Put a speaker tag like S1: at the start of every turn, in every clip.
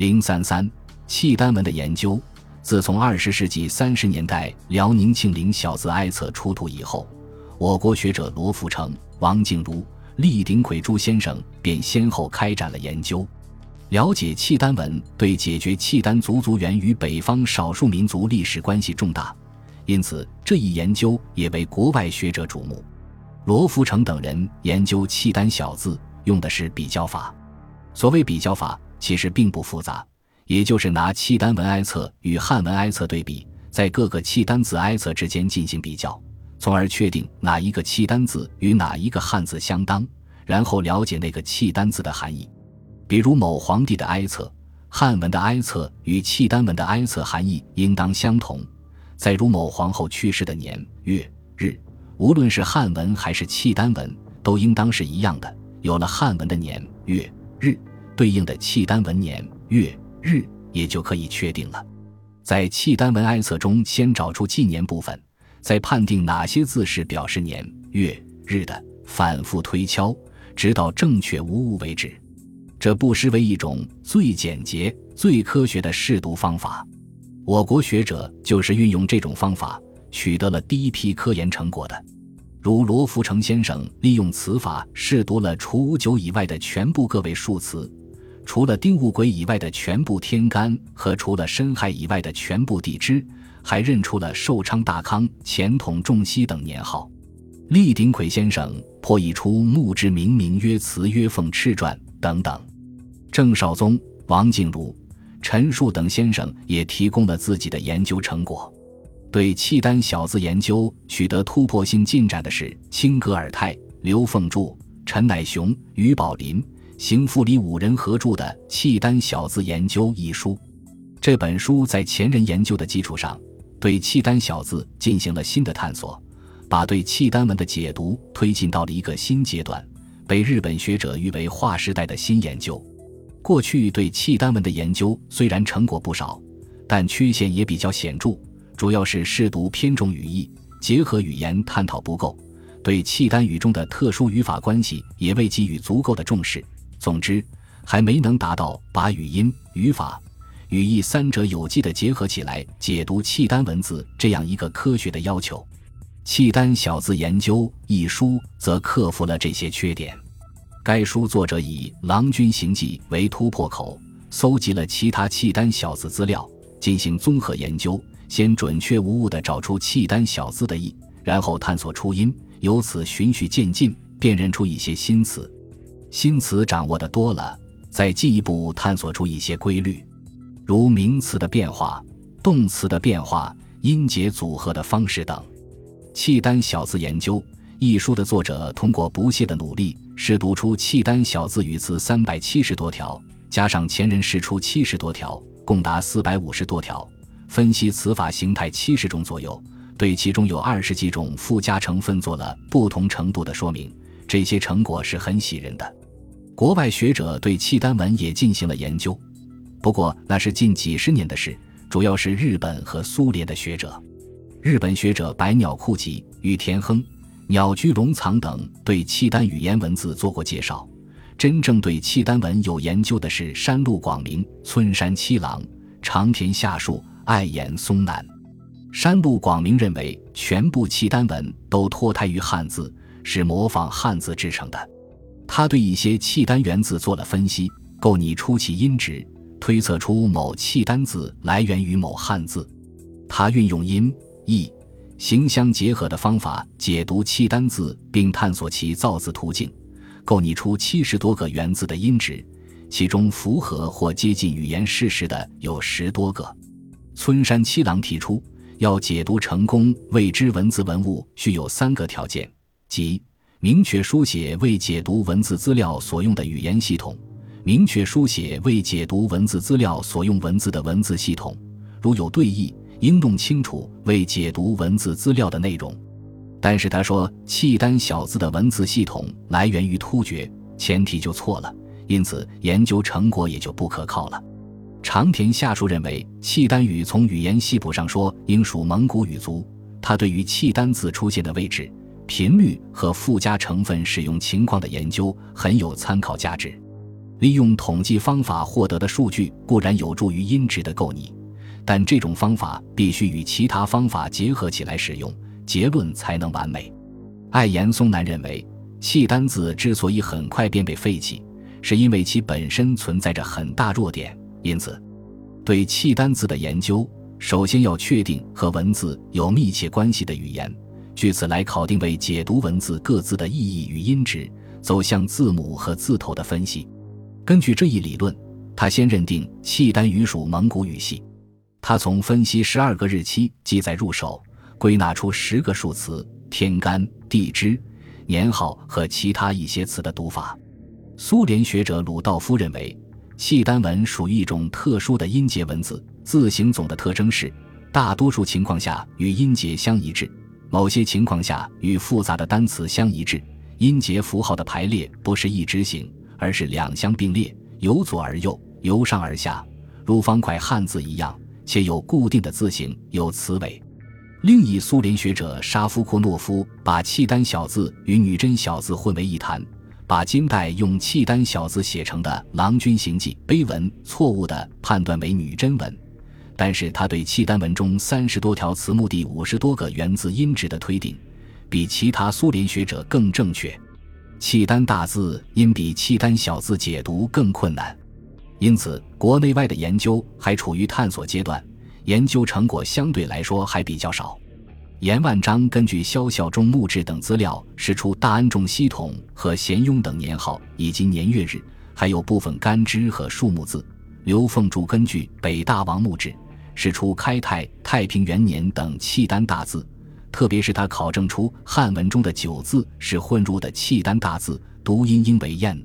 S1: 零三三契丹文的研究，自从二十世纪三十年代辽宁庆陵小字哀册出土以后，我国学者罗福成、王静茹、厉鼎魁诸先生便先后开展了研究。了解契丹文，对解决契丹族族源与北方少数民族历史关系重大，因此这一研究也为国外学者瞩目。罗福成等人研究契丹小字，用的是比较法。所谓比较法，其实并不复杂，也就是拿契丹文哀册与汉文哀册对比，在各个契丹字哀册之间进行比较，从而确定哪一个契丹字与哪一个汉字相当，然后了解那个契丹字的含义。比如某皇帝的哀册，汉文的哀册与契丹文的哀册含义应当相同；再如某皇后去世的年月日，无论是汉文还是契丹文，都应当是一样的。有了汉文的年月日，对应的契丹文年月日也就可以确定了。在契丹文哀册中，先找出纪年部分，再判定哪些字是表示年月日的，反复推敲，直到正确无误为止。这不失为一种最简洁、最科学的试读方法。我国学者就是运用这种方法，取得了第一批科研成果的。如罗福成先生利用此法试读了除五九以外的全部个位数词，除了丁戊癸以外的全部天干和除了申亥以外的全部地支，还认出了寿昌、大康、乾统、仲熙等年号。厉鼎魁先生破译出墓志铭名曰“祠曰凤翅传”等等。郑少宗、王静茹、陈树等先生也提供了自己的研究成果。对契丹小字研究取得突破性进展的是清格尔泰、刘凤柱、陈乃雄、于宝林、邢复礼五人合著的《契丹小字研究》一书。这本书在前人研究的基础上，对契丹小字进行了新的探索，把对契丹文的解读推进到了一个新阶段，被日本学者誉为划时代的新研究。过去对契丹文的研究虽然成果不少，但缺陷也比较显著，主要是试读偏重语义，结合语言探讨不够，对契丹语中的特殊语法关系也未给予足够的重视。总之，还没能达到把语音、语法、语义三者有机的结合起来解读契丹文字这样一个科学的要求。《契丹小字研究》一书则克服了这些缺点。该书作者以《郎君行记》为突破口，搜集了其他契丹小字资料，进行综合研究，先准确无误地找出契丹小字的意，然后探索出音，由此循序渐进，辨认出一些新词。新词掌握的多了，再进一步探索出一些规律，如名词的变化、动词的变化、音节组合的方式等。《契丹小字研究》一书的作者通过不懈的努力。试读出契丹小字语词三百七十多条，加上前人试出七十多条，共达四百五十多条。分析词法形态七十种左右，对其中有二十几种附加成分做了不同程度的说明。这些成果是很喜人的。国外学者对契丹文也进行了研究，不过那是近几十年的事，主要是日本和苏联的学者。日本学者百鸟库吉、与田亨。鸟居龙藏等对契丹语言文字做过介绍，真正对契丹文有研究的是山路广明、村山七郎、长田夏树、爱眼松南。山路广明认为，全部契丹文都脱胎于汉字，是模仿汉字制成的。他对一些契丹元字做了分析，构拟出其音值，推测出某契丹字来源于某汉字。他运用音义。形相结合的方法解读契丹字，并探索其造字途径，构拟出七十多个元字的音值，其中符合或接近语言事实的有十多个。村山七郎提出，要解读成功未知文字文物，需有三个条件，即明确书写为解读文字资料所用的语言系统，明确书写为解读文字资料所用文字的文字系统，如有对译。应弄清楚为解读文字资料的内容，但是他说契丹小字的文字系统来源于突厥，前提就错了，因此研究成果也就不可靠了。长田夏树认为契丹语从语言系谱上说应属蒙古语族，他对于契丹字出现的位置、频率和附加成分使用情况的研究很有参考价值。利用统计方法获得的数据固然有助于音质的构拟，但这种方法必须与其他方法结合起来使用，结论才能完美。艾延松南认为，契丹字之所以很快便被废弃，是因为其本身存在着很大弱点。因此，对契丹字的研究，首先要确定和文字有密切关系的语言，据此来考定为解读文字各自的意义与音质，走向字母和字头的分析。根据这一理论，他先认定契丹语属蒙古语系。他从分析十二个日期记载入手，归纳出十个数词：天干、地支、年号和其他一些词的读法。苏联学者鲁道夫认为，契丹文属于一种特殊的音节文字，字形总的特征是，大多数情况下与音节相一致，某些情况下与复杂的单词相一致。音节符号的排列不是一直行。而是两相并列，由左而右，由上而下，如方块汉字一样，且有固定的字形，有词尾。另一苏联学者沙夫库诺夫把契丹小字与女真小字混为一谈，把金代用契丹小字写成的《郎君行记》碑文错误地判断为女真文，但是他对契丹文中三十多条词目第五十多个源自音质的推定，比其他苏联学者更正确。契丹大字因比契丹小字解读更困难，因此国内外的研究还处于探索阶段，研究成果相对来说还比较少。严万章根据萧孝忠墓志等资料，释出大安众系统和咸雍等年号以及年月日，还有部分干支和数目字。刘凤柱根据北大王墓志，指出开泰、太平元年等契丹大字。特别是他考证出汉文中的九字是混入的契丹大字，读音应为燕。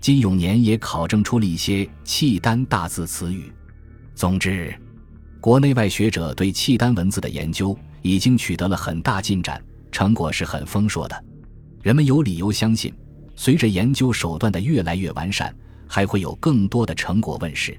S1: 金永年也考证出了一些契丹大字词语。总之，国内外学者对契丹文字的研究已经取得了很大进展，成果是很丰硕的。人们有理由相信，随着研究手段的越来越完善，还会有更多的成果问世。